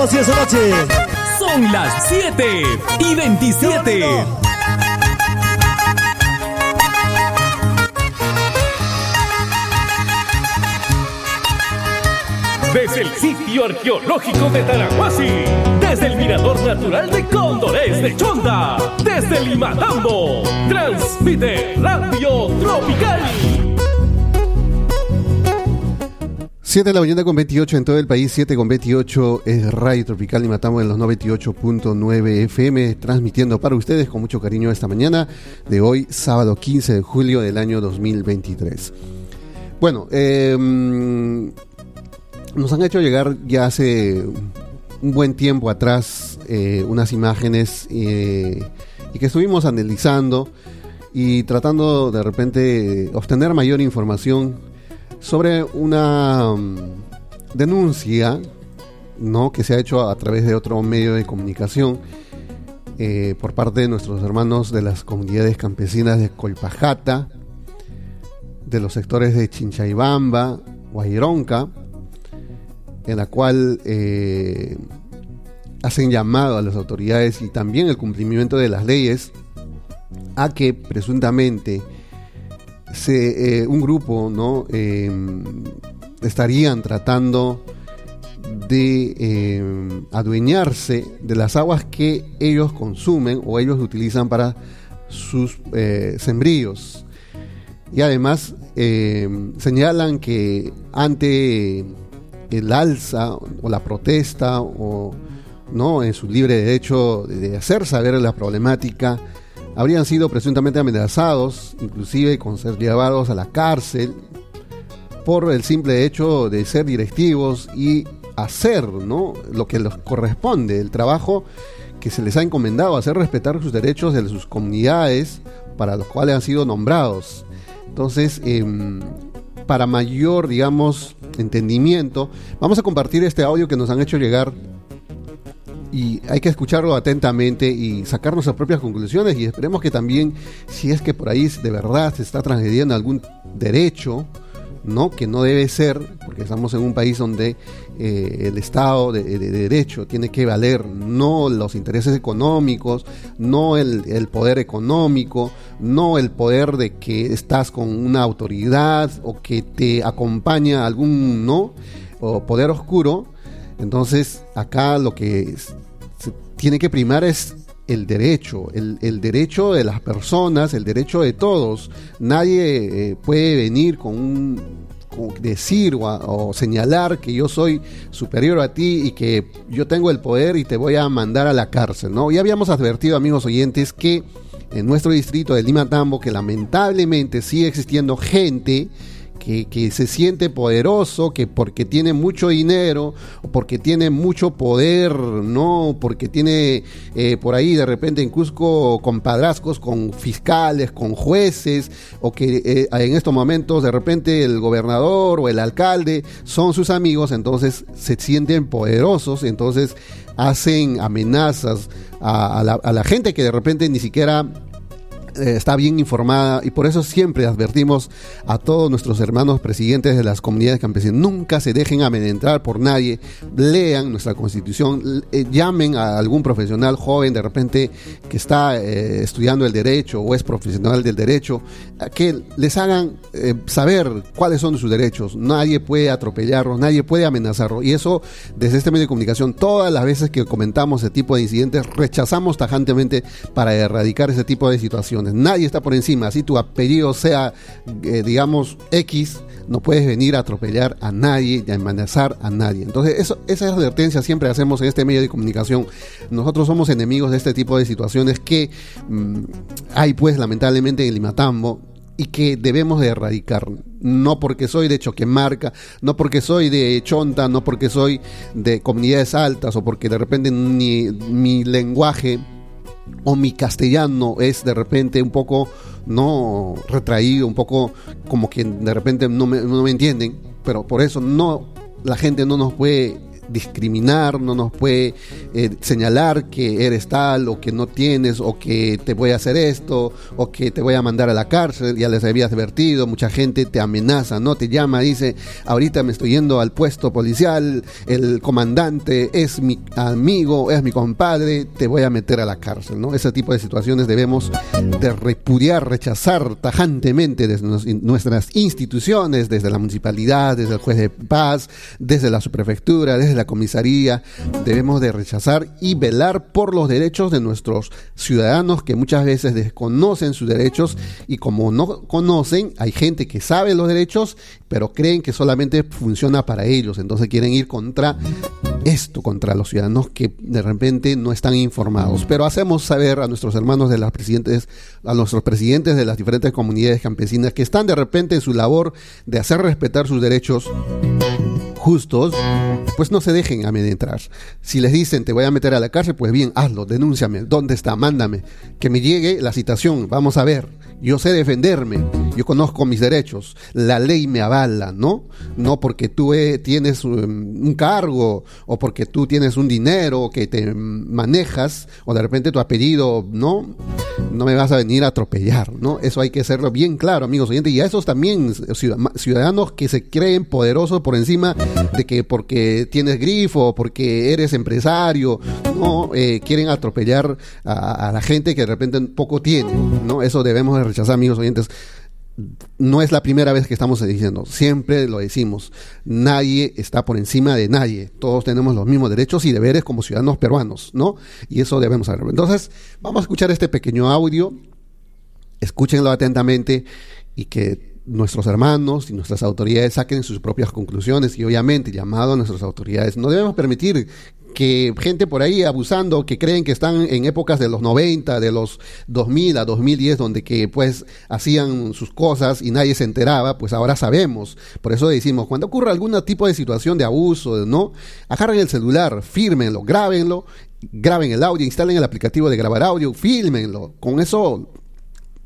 Vamos, noche. Son las 7 y 27. Desde el sitio arqueológico de Tarahuasi, desde el Mirador Natural de Cóndores de Chonda, desde Limatambo, transmite Radio Tropical. 7 de la mañana con 28 en todo el país, 7 con 28 es Radio Tropical y matamos en los 98.9 FM, transmitiendo para ustedes con mucho cariño esta mañana de hoy, sábado 15 de julio del año 2023. Bueno, eh, nos han hecho llegar ya hace un buen tiempo atrás eh, unas imágenes eh, y que estuvimos analizando y tratando de repente obtener mayor información sobre una um, denuncia ¿no? que se ha hecho a través de otro medio de comunicación eh, por parte de nuestros hermanos de las comunidades campesinas de Colpajata, de los sectores de Chinchaibamba, Guaironca, en la cual eh, hacen llamado a las autoridades y también el cumplimiento de las leyes a que presuntamente se, eh, un grupo no em, estarían tratando de em, adueñarse de las aguas que ellos consumen o ellos utilizan para sus eh, sembríos. Y además em, señalan que ante el alza o la protesta o no en su libre derecho de hacer saber la problemática habrían sido presuntamente amenazados, inclusive con ser llevados a la cárcel por el simple hecho de ser directivos y hacer ¿no? lo que les corresponde, el trabajo que se les ha encomendado, hacer respetar sus derechos de sus comunidades para los cuales han sido nombrados. Entonces, em, para mayor, digamos, entendimiento, vamos a compartir este audio que nos han hecho llegar y hay que escucharlo atentamente y sacar nuestras propias conclusiones y esperemos que también, si es que por ahí de verdad se está transgrediendo algún derecho, ¿no? que no debe ser, porque estamos en un país donde eh, el Estado de, Derecho tiene que valer no los intereses económicos, no el, el, poder económico, no el poder de que estás con una autoridad o que te acompaña algún no o poder oscuro. Entonces, acá lo que se tiene que primar es el derecho, el, derecho de las personas, el derecho de todos. Nadie eh, puede venir con un decir o, señalar que yo soy superior a ti y que yo tengo el poder y te voy a mandar a la cárcel, ¿no? Ya habíamos advertido, amigos oyentes, que en nuestro distrito de Lima Tambo, que lamentablemente sigue existiendo gente que, se siente poderoso, que porque tiene mucho dinero, porque tiene mucho poder, ¿no? Porque tiene eh, por ahí de repente en Cusco compadrazcos con fiscales, con jueces, o que eh, en estos momentos de repente el gobernador o el alcalde son sus amigos, entonces se sienten poderosos, entonces hacen amenazas a, la, a la gente que de repente ni siquiera eh, está bien informada y por eso siempre advertimos a todos nuestros hermanos presidentes de las comunidades campesinas, nunca se dejen amedrentar por nadie, lean nuestra constitución, eh, llamen a algún profesional joven de repente que está eh, estudiando el derecho o es profesional del derecho, que les hagan saber cuáles son sus derechos, nadie puede atropellarlos, nadie puede amenazarlos. Y eso desde este medio de comunicación todas las veces que comentamos ese tipo de incidentes rechazamos tajantemente para erradicar ese tipo de situaciones Nadie está por encima. Así tu apellido sea, eh, digamos, X, no puedes venir a atropellar a nadie y a amenazar a nadie. Entonces, eso, esa advertencia siempre hacemos en este medio de comunicación. Nosotros somos enemigos de este tipo de situaciones que mm, hay, pues, lamentablemente en Limatambo y que debemos de erradicar. No porque soy de Choquemarca, no porque soy de Chonta, no porque soy de comunidades altas o porque de repente mi lenguaje o mi castellano es de repente un poco no retraído, un poco como que de repente no me, no me entienden, pero por eso no la gente no nos puede discriminar, no nos puede eh, señalar que eres tal o que no tienes o que te voy a hacer esto o que te voy a mandar a la cárcel, ya les había advertido, mucha gente te amenaza, no te llama, dice, ahorita me estoy yendo al puesto policial, el comandante es mi amigo, es mi compadre, te voy a meter a la cárcel, ¿no? Ese tipo de situaciones debemos de repudiar, rechazar tajantemente desde nuestras instituciones, desde la municipalidad, desde el juez de paz, desde la subprefectura, desde la comisaría, debemos de rechazar y velar por los derechos de nuestros ciudadanos que muchas veces desconocen sus derechos. Y como no conocen, hay gente que sabe los derechos, pero creen que solamente funciona para ellos, entonces quieren ir contra esto, contra los ciudadanos que de repente no están informados. Pero hacemos saber a nuestros hermanos de las presidentes, a nuestros presidentes de las diferentes comunidades campesinas que están de repente en su labor de hacer respetar sus derechos justos, pues no se dejen amedrentar. Si les dicen te voy a meter a la cárcel, pues bien, hazlo, denúnciame, ¿dónde está? Mándame, que me llegue la citación, vamos a ver. Yo sé defenderme, yo conozco mis derechos, la ley me avala, ¿no? No porque tú eh, tienes um, un, cargo o porque tú tienes un dinero que te manejas o de repente tu apellido, ¿no? No me vas a venir a atropellar, ¿no? Eso hay que hacerlo bien claro, amigos oyentes, y a esos también ciudadanos que se creen poderosos por encima de que porque tienes grifo, porque eres empresario, no eh, quieren atropellar a, la gente que de repente poco tiene, ¿no? Eso debemos rechazar, amigos oyentes. No es la primera vez que estamos diciendo, siempre lo decimos, nadie está por encima de nadie, todos tenemos los mismos derechos y deberes como ciudadanos peruanos, ¿no? Y eso debemos saber. Entonces, vamos a escuchar este pequeño audio, escúchenlo atentamente y que nuestros hermanos y nuestras autoridades saquen sus propias conclusiones y obviamente llamado a nuestras autoridades. No debemos permitir que gente por ahí abusando, que creen que están en épocas de los 90, de los 2000 a 2010, donde que pues hacían sus cosas y nadie se enteraba, pues ahora sabemos. Por eso decimos, cuando ocurra algún tipo de situación de abuso, ¿no? Agarren el celular, fírmenlo, grábenlo, graben el audio, instalen el aplicativo de grabar audio, fílmenlo. Con eso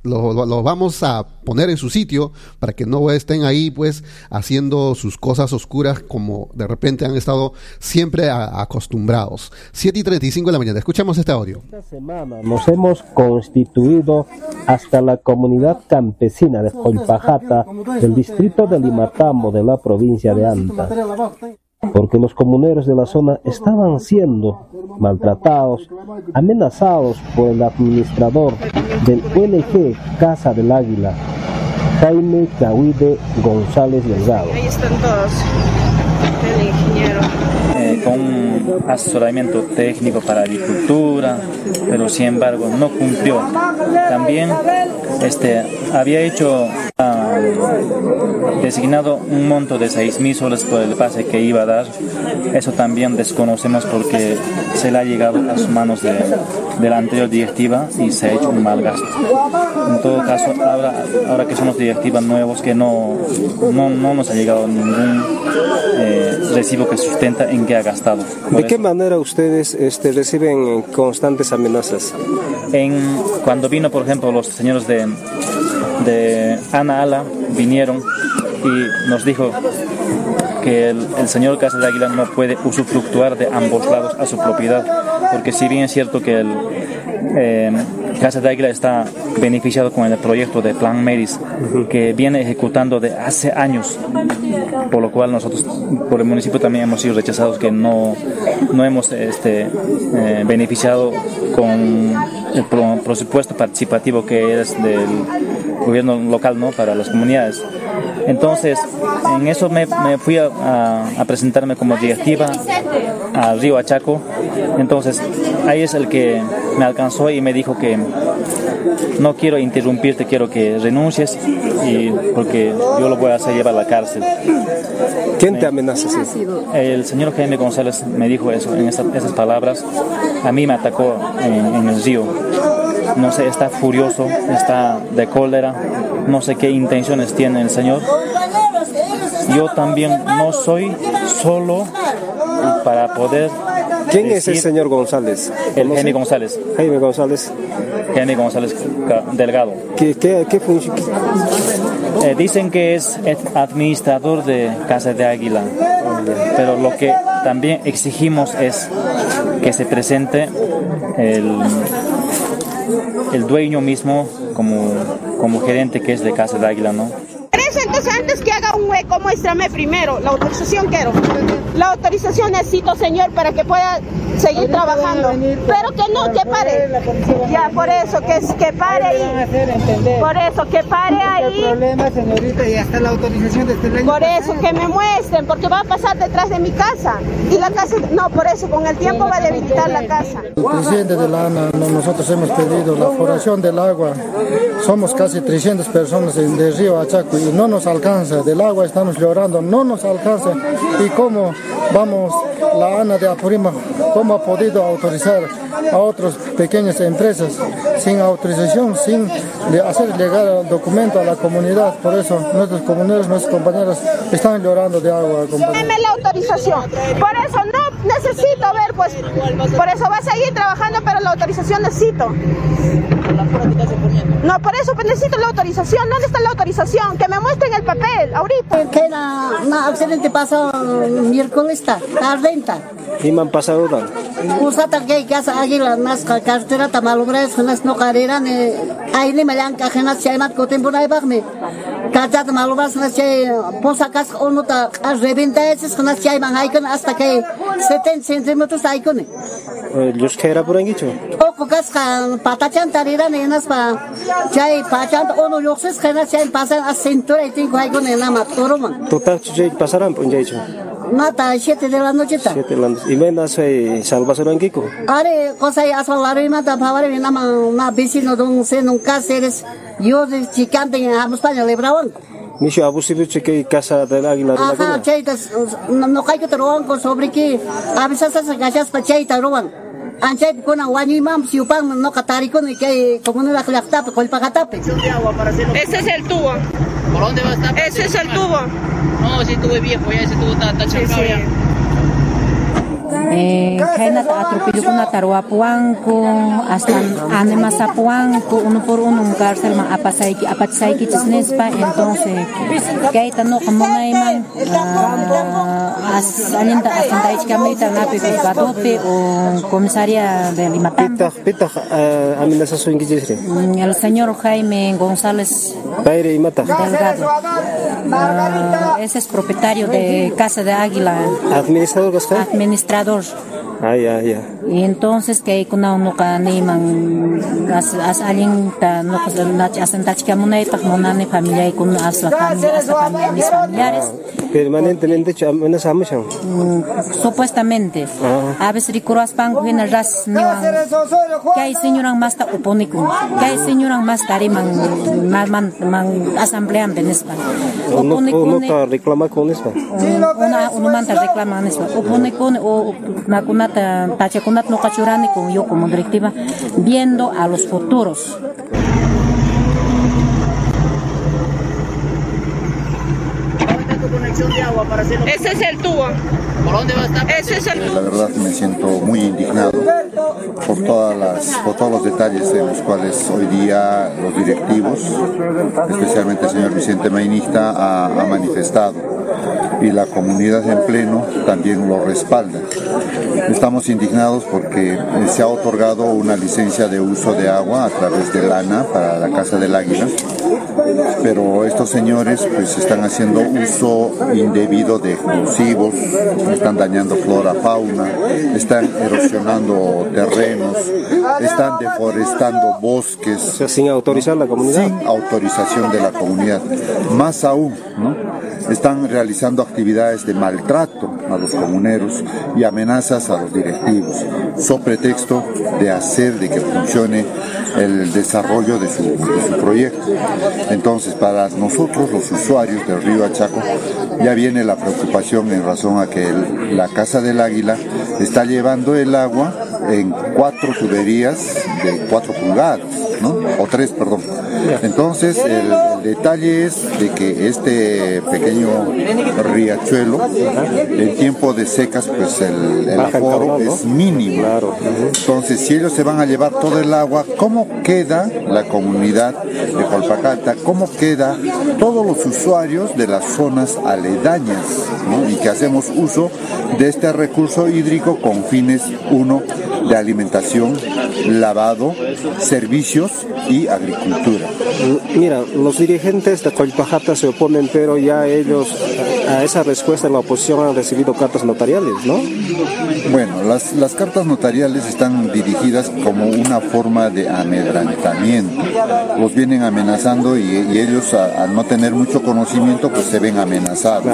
los vamos a poner en su sitio para que no estén ahí pues haciendo sus cosas oscuras como de repente han estado siempre acostumbrados. 7 y 35 de la mañana, escuchamos este audio. Esta semana nos hemos constituido hasta la comunidad campesina de Colpajata del distrito de Limatambo de la provincia de Anta porque los comuneros de la zona estaban siendo maltratados, amenazados por el administrador del ONG Casa del Águila, Jaime Cahuide González Delgado. Ahí están todos, el ingeniero. Eh, con un asesoramiento técnico para agricultura, pero sin embargo no cumplió. También este, había hecho designado un monto de 6 mil soles por el pase que iba a dar. Eso también desconocemos porque se le ha llegado a sus manos de, la anterior directiva y se ha hecho un mal gasto. En todo caso, ahora, ahora que somos directivas nuevos, que no, no, nos ha llegado ningún eh, recibo que sustenta en qué ha gastado. ¿De qué manera ustedes este, reciben constantes amenazas? En, cuando vino, por ejemplo, los señores de de Ana Ala vinieron y nos dijo que el, señor Casa de Águila no puede usufructuar de ambos lados a su propiedad, porque si bien es cierto que el eh, Casa de Águila está beneficiado con el proyecto de Plan Meris, que viene ejecutando de hace años, por lo cual nosotros, por el municipio también hemos sido rechazados, que no, no hemos este, eh, beneficiado con el presupuesto participativo que es del gobierno local ¿no? para las comunidades. Entonces, en eso me, fui a, presentarme como directiva al río Achaco. Entonces, ahí es el que me alcanzó y me dijo que no quiero interrumpirte, quiero que renuncies y porque yo lo voy a hacer llevar a la cárcel. ¿Quién te amenaza El señor Jaime González me dijo eso, en esas, palabras. A mí me atacó en el río no sé, está furioso, está de cólera, no sé qué intenciones tiene el Señor. Yo también no soy solo para poder... ¿Quién es el señor González? El Jaime González. Jaime González. Jaime González Delgado. ¿Qué, qué, qué? Eh, dicen que es administrador de Casa de Águila, pero lo que también exigimos es que se presente el, el dueño mismo como, como gerente que es de Casa de Águila, ¿no? Entonces antes que haga un hueco, muéstrame primero. La autorización quiero. La autorización necesito, señor, para que pueda seguir trabajando. Pero que no, que pare. Ya, por eso, que, que pare ahí. Por eso, que pare ahí. problema, señorita, y hasta la autorización de este Por eso, que me muestren, porque va a pasar detrás de mi casa. Y la casa, no, por eso, con el tiempo va a debilitar la casa. El presidente de la ANA, nosotros hemos pedido la floración del agua. Somos casi 300 personas del río Achaco y no nos alcanza. Del agua estamos llorando, no nos alcanza. ¿Y cómo vamos, la ANA de Apurima, cómo ha podido autorizar a otras pequeñas empresas sin autorización, sin hacer llegar el documento a la comunidad? Por eso nuestros comuneros, nuestros compañeros están llorando de agua. Deme la autorización. Por eso no necesito ver, pues, por eso va a seguir trabajando, pero la autorización necesito. No, por eso pues, necesito la autorización. ¿Dónde está la autorización? Que me muestren el papel, ahorita. Que na, na accidente pasó miércoles, tarde. ¿Y me han pasado tan? Usata que casa águila nas cartera tamalubres nas no carrera ne ahí ni me dan cajenas si hay más tiempo no hay Казат малувас на чай посакас онута ребиндаец схнас чай мангайкын астакай сетен сентриметр сайкын. Леш кайра буранги чу. О кукас ка патачан тарира ненас па чай пачан ону юксыз хнас чай пасан ас сентур айтин гайкын ена маторум. Тутак чужей пасарам пунжай чу. Mata, siete de la noche está. Siete de la noche. ¿Y me soy salvación en Kiko? Are, cosa y asfalar y mata, favor, y nada más, una bici, no don, se nunca seres. Yo de chicante en España le braban. Misho abusivo cheque casa del águila. Ajá, chaitas no hay que te roban con sobre que a veces se gachas pa chaita roban. Anchay kuna wani mam si upang no ko ni kay como no la clapta ko el pagatape. Ese es el tubo. ¿Por dónde va a estar? Ese es el tubo. No, ese tubo es viejo, ya ese tubo está, está chancado ya. Eh, kainat atropellukuna tarwapuanku hasta animasapuanku uno por uno un cárcel ma apasayki apachayki chisnespa entonces kaita no munayman uh, as alinta asantaychkamita napi juzgadopi o comisaría de Limatán Pitah, pitah, uh, amenazación que dice. el señor Jaime González Baire y mata. Delgado uh, ese es propietario de Casa de Águila Administrador Gasca. Administrador Ah, ya, ya. y entonces que kuna no ka ni man as as alin ta no ka na asan ta chika muna ita muna ni familia y con as la familia as la familia mis familiares. Permanentemente amenazamos. mm, supuestamente. A veces ricuras pan en el ras ni que hay señoran más ta uponiku que hay señoran más tari man man man, man asamblea en uno ne está reclama con eso. una uno manta reclama en España uponiku o na kunata tacha kunat no kachurani con yo como directiva viendo a los futuros. Ese es el tubo. ¿Por dónde va a estar? Ese es el La verdad me siento muy indignado por, todas las, por todos los detalles en los cuales hoy día los directivos, especialmente el señor Vicente Mainista, ha, ha manifestado y la comunidad en pleno también lo respalda. Estamos indignados porque eh, se ha otorgado una licencia de uso de agua a través del ANA para la Casa del Águila, pero estos señores pues están haciendo uso indebido de explosivos, están dañando flora, fauna, están erosionando terrenos, están deforestando bosques. O sea, sin autorizar la comunidad. Sin autorización de la comunidad. Más aún, ¿no? están realizando actividades de maltrato a los comuneros y amenazas a los directivos, so pretexto de hacer de que funcione el desarrollo de su, proyecto. Entonces, para nosotros los usuarios del río Achaco, ya viene la preocupación en razón a que el- la Casa del Águila está llevando el agua en cuatro tuberías de cuatro pulgadas, ¿no? O tres, perdón. Entonces, el, el detalle es de que este pequeño riachuelo, en tiempo de secas, pues el, el aforo es mínimo. Entonces, si ellos se van a llevar todo el agua, ¿cómo queda la comunidad de Colpacata? ¿Cómo queda todos los usuarios de las zonas aledañas ¿no? y que hacemos uso de este recurso hídrico con fines, uno, de alimentación, lavado, servicios y agricultura. Mira, los dirigentes de Colpajata se oponen, pero ya ellos a esa respuesta de la oposición han recibido cartas notariales, ¿no? Bueno, las, las cartas notariales están dirigidas como una forma de amedrantamiento. Los vienen amenazando y, y ellos a- al no tener mucho conocimiento pues se ven amenazados.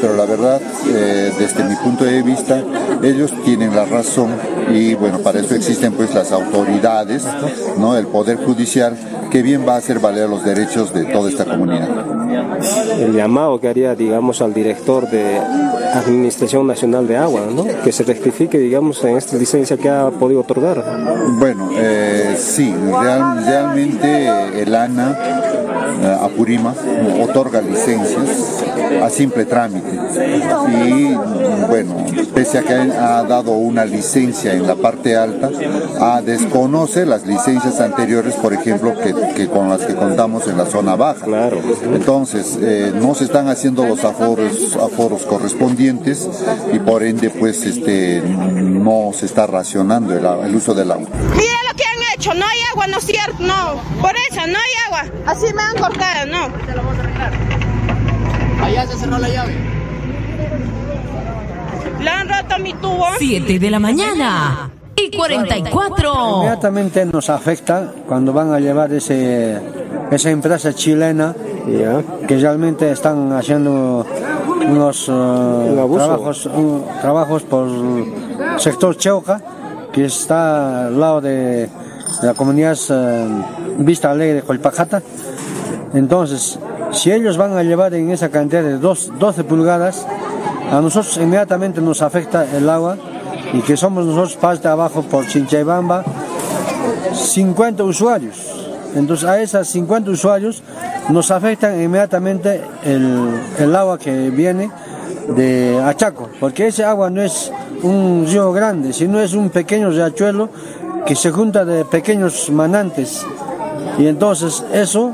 Pero la verdad, eh, desde mi punto de vista, ellos tienen la razón y bueno, para eso existen pues las autoridades, ¿no? El Poder Judicial que bien va a hacer valer los derechos de toda esta comunidad. El llamado que haría, digamos, al director de Administración Nacional de Agua, ¿no? Que se rectifique, digamos, en esta licencia que ha podido otorgar. Bueno, eh, sí, real- realmente el ANA eh, Apurima otorga licencias a simple trámite y bueno, pese a que ha dado una licencia en la parte alta, ah, desconoce las licencias anteriores, por ejemplo, que, que con las que contamos en la zona baja. Entonces, eh, no se están haciendo los aforos, aforos correspondientes y por ende, pues, este, no se está racionando el, el uso del agua. Mira lo que no hay agua, no es cierto, no. Por eso, no hay agua. Así me han cortado, no. Allá se cerró la llave. Le han roto mi tubo. 7 de la mañana y 44. Inmediatamente nos afecta cuando van a llevar ese, esa empresa chilena que realmente están haciendo unos eh, trabajos, uh, trabajos por el sector Cheuca, que está al lado de, la comunidad eh, Vista Alegre de Colpajata. Entonces, si ellos van a llevar en esa cantidad de dos- 12 pulgadas, a nosotros inmediatamente nos afecta el agua y que somos nosotros parte abajo por Chinchaibamba, 50 usuarios. Entonces a esas 50 usuarios nos afecta inmediatamente el, el agua que viene de Achaco, porque ese agua no es un río grande, sino es un pequeño riachuelo que se junta de pequeños manantes. Y entonces eso,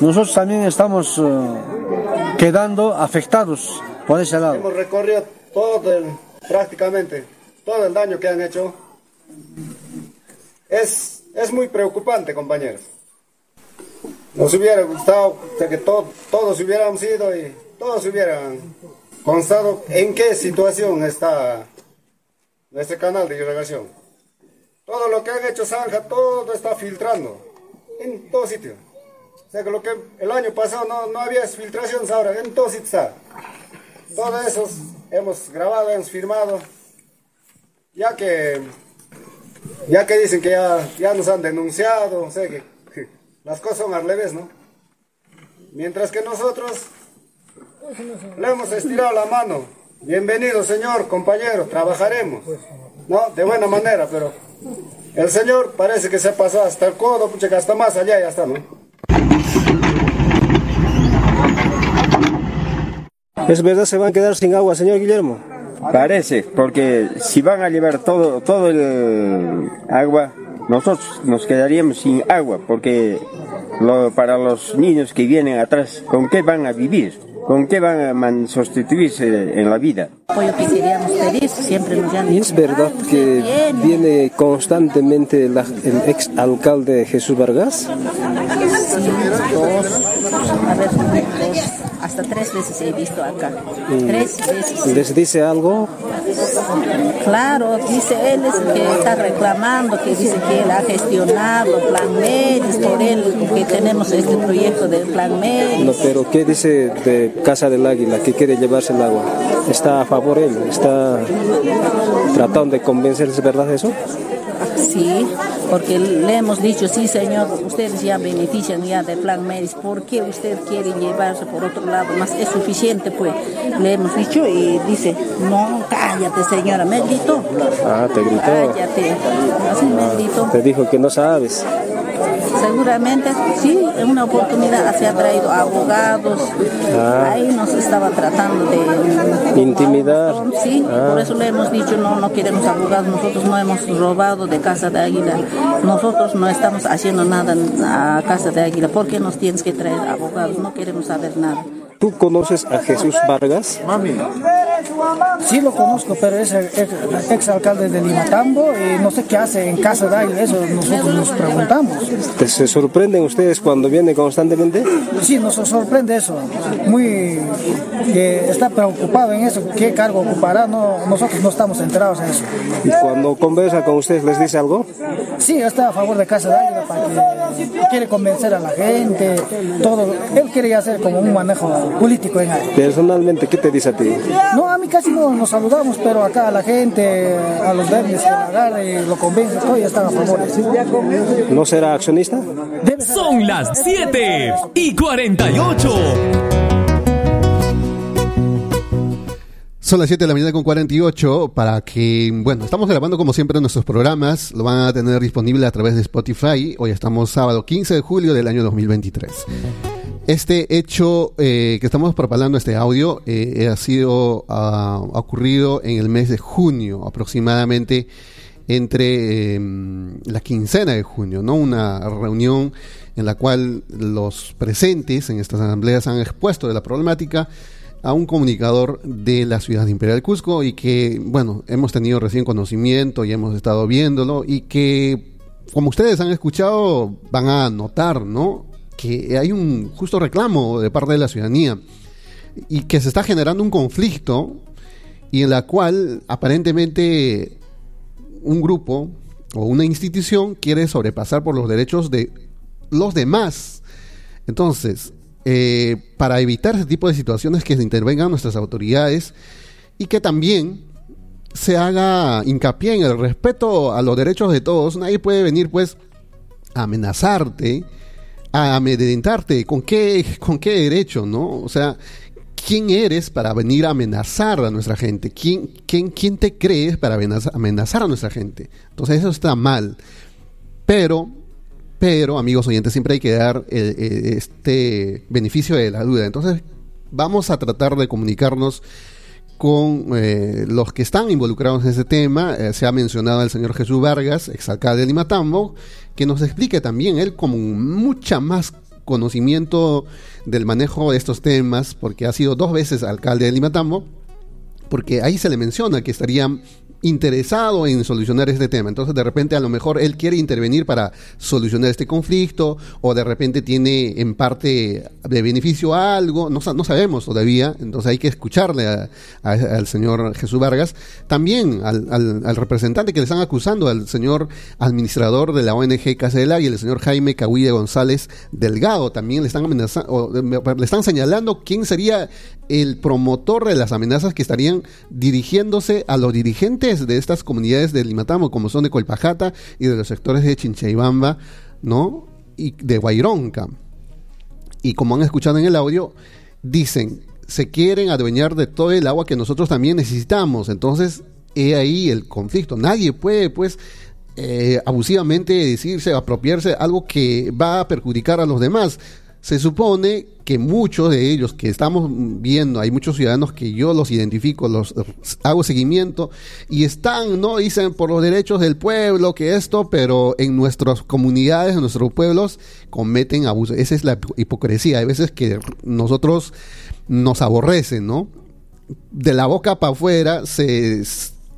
nosotros también estamos eh, quedando afectados por ese lado. Hemos recorrido todo prácticamente todo el daño que han hecho. Es, es muy preocupante, compañeros. Nos hubiera gustado que to- todos hubiéramos ido y todos hubieran constado en qué situación está nuestro canal de irrigación. Todo lo que han hecho Zanja, todo está filtrando en todo sitio. O sea que lo que el año pasado no, no había filtraciones ahora, en todo sitio está. Todo eso hemos grabado, hemos firmado, ya que, ya que dicen que ya, ya nos han denunciado, o sea que, las cosas son al revés, ¿no? Mientras que nosotros le hemos estirado la mano. Bienvenido, señor, compañero, trabajaremos, ¿no? De buena manera, pero el señor parece que se pasó hasta el codo, pucha, que hasta más allá ya está, ¿no? ¿Es verdad se van a quedar sin agua, señor Guillermo? Parece, porque si van a llevar todo, todo el agua, nosotros nos quedaríamos sin agua, porque lo- para los niños que vienen atrás, ¿con qué van a vivir? ¿Con qué van a sustituirse en la vida? apoyo que queríamos pedir, siempre nos han ¿Y es verdad que viene constantemente la- el ex alcalde Jesús Vargas? Sí, dos, a ver, dos, hasta tres veces he visto acá. Y Tres veces. ¿Les dice algo? Claro, dice él es que está reclamando, que dice que él ha gestionado Plan Medis, por él que tenemos este proyecto del Plan Medis. No, pero ¿qué dice de Casa del Águila que quiere llevarse el agua? ¿Está a favor él? ¿Está tratando de convencerse, ¿es verdad eso? Sí, porque le hemos dicho, sí señor, ustedes ya benefician ya del plan Medis, ¿por qué usted quiere llevarse por otro lado? Más es suficiente, pues, le hemos dicho y dice, no, cállate señora, me gritó, Ah, te gritó. cállate, así me gritó. Te dijo que no sabes. Seguramente sí, en una oportunidad se ha traído abogados, Ah. ahí nos estaba tratando de Intimidar. Sí, Ah. por eso le hemos dicho no, no queremos abogados, nosotros no hemos robado de Casa de Águila, nosotros no estamos haciendo nada a Casa de Águila, ¿por qué nos tienes que traer abogados? No queremos saber nada. ¿Tú conoces a Jesús Vargas? Sí lo conozco, pero es el ex, alcalde de Limatambo y no sé qué hace en Casa de Águila, eso nosotros nos preguntamos. ¿Te- ¿Se sorprenden ustedes cuando viene constantemente? Sí, nos sorprende eso, muy que está preocupado en eso, qué cargo ocupará, no, nosotros no estamos enterados en eso. ¿Y cuando conversa con ustedes les dice algo? Sí, está a favor de Casa de Águila para que quiere convencer a la gente, todo, él quiere hacer como un manejo político en ahí. Personalmente, ¿qué te dice a ti? No, a mí casi no nos saludamos, pero acá a la gente, a los débiles que y lo convence, todos ya están a favor. ¿No será accionista? Son las 7 y 48. Son las 7 de la mañana con 48 para que, bueno, estamos grabando como siempre nuestros programas, lo van a tener disponible a través de Spotify. Hoy estamos sábado 15 de julio del año 2023. Este hecho eh, que estamos propagando, este audio, eh, ha sido, ah, ha ocurrido en el mes de junio, aproximadamente entre eh, la quincena de junio, ¿no? Una reunión en la cual los presentes en estas asambleas han expuesto de la problemática a un comunicador de la ciudad de Imperial Cusco y que, bueno, hemos tenido recién conocimiento y hemos estado viéndolo y que, como ustedes han escuchado, van a notar, ¿no? Que hay un justo reclamo de parte de la ciudadanía y que se está generando un conflicto y en la cual aparentemente un grupo o una institución quiere sobrepasar por los derechos de los demás. Entonces, eh, para evitar ese tipo de situaciones que intervengan nuestras autoridades y que también se haga hincapié en el respeto a los derechos de todos, nadie puede venir pues a amenazarte, a amedrentarte, ¿con qué, con qué derecho, no? O sea, ¿quién eres para venir a amenazar a nuestra gente? ¿Quién, quién, quién te crees para amenaza- amenazar a nuestra gente? Entonces eso está mal. Pero, pero, amigos oyentes, siempre hay que dar eh, eh, este beneficio de la duda. Entonces, vamos a tratar de comunicarnos con eh, los que están involucrados en ese tema. Se ha mencionado al señor Jesús Vargas, exalcalde de Limatambo, que nos explique también él con mucha más conocimiento del manejo de estos temas, porque ha sido dos veces alcalde de Limatambo, porque ahí se le menciona que estaría interesado en solucionar este tema. Entonces, de repente, a lo mejor él quiere intervenir para solucionar este conflicto, o de repente tiene en parte de beneficio algo, no, sa- no sabemos todavía. Entonces, hay que escucharle a- al señor Jesús Vargas, también al, al- al representante que le están acusando, al señor administrador de la ONG del Águila, el señor Jaime Cahuilla González Delgado, también le están amenazando, le están señalando quién sería el promotor de las amenazas que estarían dirigiéndose a los dirigentes de estas comunidades de Limatamo, como son de Colpajata y de los sectores de Chinchaibamba, ¿no? Y de Guaironca. Y como han escuchado en el audio, dicen, se quieren adueñar de todo el agua que nosotros también necesitamos. Entonces, he ahí el conflicto. Nadie puede, pues, eh, abusivamente decirse, apropiarse algo que va a perjudicar a los demás. Se supone que muchos de ellos que estamos viendo, hay muchos ciudadanos que yo los identifico, los hago seguimiento y están, ¿no? Dicen por los derechos del pueblo, que esto, pero en nuestras comunidades, en nuestros pueblos, cometen abusos. Esa es la hipocresía. Hay veces que nosotros nos aborrecen, ¿no? De la boca para afuera se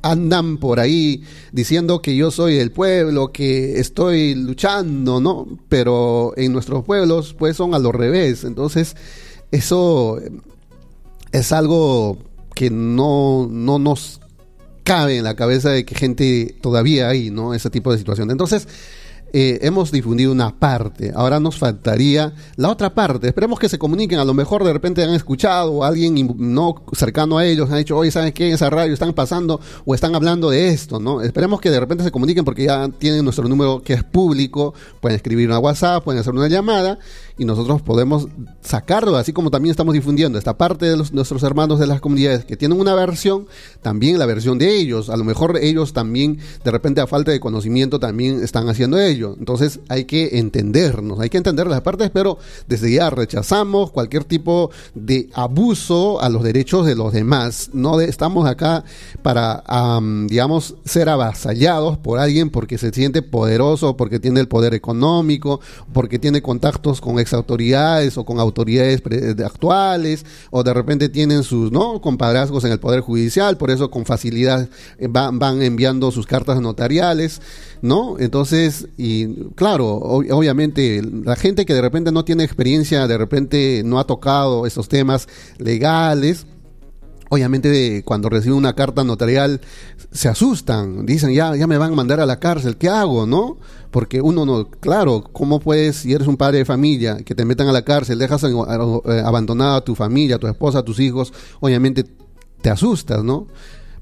andan por ahí diciendo que yo soy el pueblo, que estoy luchando, ¿no? Pero en nuestros pueblos, pues son a lo revés. Entonces, eso es algo que no, no nos cabe en la cabeza de que gente todavía hay, ¿no? Ese tipo de situación. Entonces, eh, hemos difundido una parte, ahora nos faltaría la otra parte. Esperemos que se comuniquen, a lo mejor de repente han escuchado o alguien no cercano a ellos han dicho, oye, ¿sabes qué? En esa radio están pasando o están hablando de esto, ¿no? Esperemos que de repente se comuniquen porque ya tienen nuestro número que es público, pueden escribir una WhatsApp, pueden hacer una llamada y nosotros podemos sacarlo, así como también estamos difundiendo esta parte de nuestros hermanos de las comunidades que tienen una versión, también la versión de ellos. A lo mejor ellos también, de repente a falta de conocimiento, también están haciendo ellos. Entonces hay que entendernos, hay que entender las partes, pero desde ya rechazamos cualquier tipo de abuso a los derechos de los demás. No estamos acá para, am, digamos, ser avasallados por alguien porque se siente poderoso, porque tiene el poder económico, porque tiene contactos con exautoridades o con autoridades actuales, o de repente tienen sus no compadrazgos en el poder judicial, por eso con facilidad eh, van, van enviando sus cartas notariales, ¿no? Entonces, y claro, ob- obviamente la gente que de repente no tiene experiencia, de repente no ha tocado estos temas legales, Obviamente de- cuando reciben una carta notarial se asustan, dicen ya, ya me van a mandar a la cárcel, ¿qué hago? ¿No? Porque uno no, claro, ¿cómo puedes, si eres un padre de familia, que te metan a la cárcel, dejas abandonada a tu familia, a tu esposa, a tus hijos, obviamente te asustas, ¿no?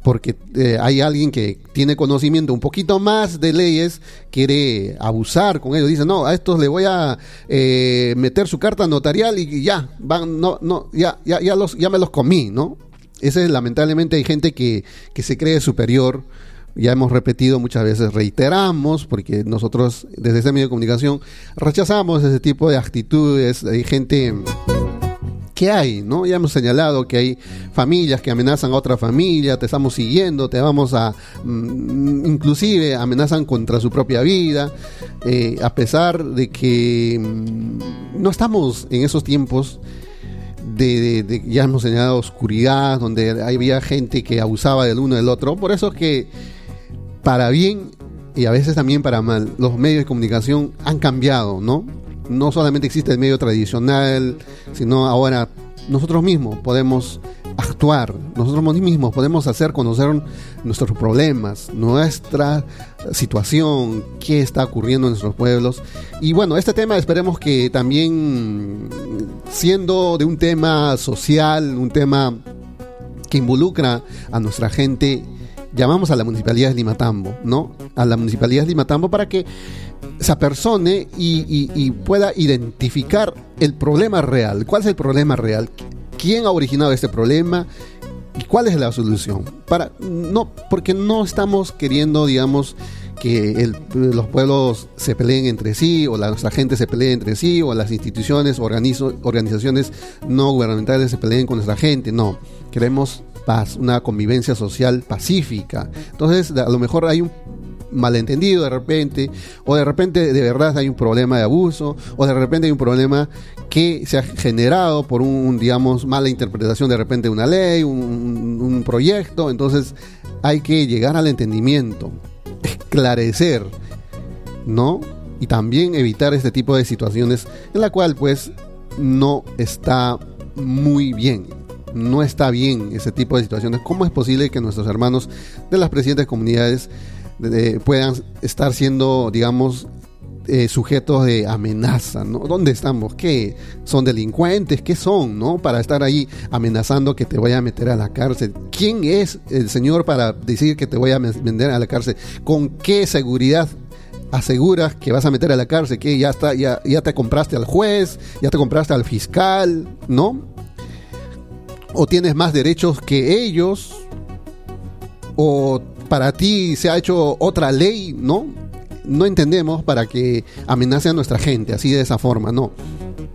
Porque eh, hay alguien que tiene conocimiento un poquito más de leyes, quiere abusar con ellos, dice, no, a estos le voy a eh, meter su carta notarial y ya, van, no, no, ya, ya, ya, los, ya me los comí, ¿no? Ese lamentablemente hay gente que, que se cree superior. Ya hemos repetido muchas veces, reiteramos, porque nosotros desde este medio de comunicación rechazamos ese tipo de actitudes. Hay gente hay, ¿no? Ya hemos señalado que hay familias que amenazan a otra familia, te estamos siguiendo, te vamos a, mm, inclusive amenazan contra su propia vida, eh, a pesar de que mm, no estamos en esos tiempos de- de- ya hemos señalado oscuridad, donde había gente que abusaba del uno del otro. Por eso es que para bien y a veces también para mal, los medios de comunicación han cambiado, ¿no? No solamente existe el medio tradicional, sino ahora nosotros mismos podemos actuar, nosotros mismos podemos hacer conocer nuestros problemas, nuestra situación, qué está ocurriendo en nuestros pueblos. Y bueno, este tema esperemos que también, siendo de un tema social, un tema que involucra a nuestra gente, llamamos a la municipalidad de Limatambo, ¿no? A la municipalidad de Limatambo para que se apersone y, pueda identificar el problema real. ¿Cuál es el problema real? ¿Quién ha originado este problema? ¿Y cuál es la solución? Para, no, porque no estamos queriendo, digamos, que los pueblos se peleen entre sí, o la, gente se pelee entre sí, o las instituciones, organizo- organizaciones no gubernamentales se peleen con nuestra gente. No, queremos paz, una convivencia social pacífica. Entonces, a lo mejor hay un malentendido de repente, o de repente de verdad hay un problema de abuso, o de repente hay un problema que se ha generado por un, digamos, mala interpretación de repente de una ley, un, proyecto, entonces hay que llegar al entendimiento, esclarecer, ¿no? Y también evitar este tipo de situaciones en la cual pues no está muy bien. No está bien ese tipo de situaciones. ¿Cómo es posible que nuestros hermanos de las presentes comunidades de- puedan estar siendo, digamos, eh, sujetos de amenaza, ¿no? ¿Dónde estamos? ¿Qué? ¿Son delincuentes? ¿Qué son, no? Para estar ahí amenazando que te vaya a meter a la cárcel. ¿Quién es el señor para decir que te voy a meter a la cárcel? ¿Con qué seguridad aseguras que vas a meter a la cárcel? Que ya está, ya, ya te compraste al juez, ya te compraste al fiscal, ¿no? O tienes más derechos que ellos, o para ti se ha hecho otra ley, ¿no? No entendemos para que amenace a nuestra gente así de esa forma, no.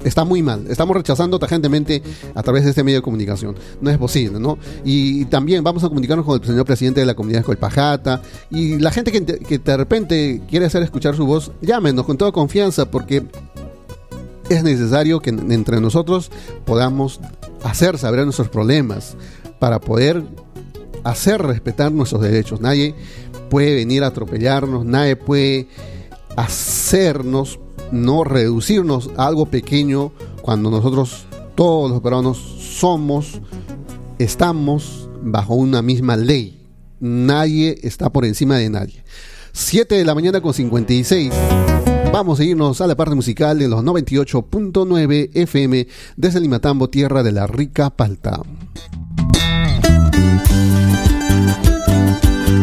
Está muy mal. Estamos rechazando tajantemente a través de este medio de comunicación. No es posible, ¿no? Y también vamos a comunicarnos con el señor presidente de la comunidad de Colpajata. Y la gente que, que de repente quiere hacer escuchar su voz, llámenos con toda confianza porque es necesario que entre nosotros podamos hacer saber nuestros problemas para poder hacer respetar nuestros derechos. Nadie puede venir a atropellarnos, nadie puede hacernos, no reducirnos a algo pequeño cuando nosotros, todos los peruanos, somos, estamos bajo una misma ley. Nadie está por encima de nadie. 7 de la mañana con 56. Vamos a irnos a la parte musical de los 98.9 FM desde Limatambo, tierra de la rica palta.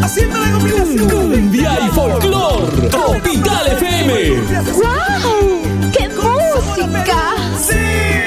Haciendo la combinación. Cumbia y folclor. Tropical FM. ¡Wow! ¡Qué música! ¡Sí!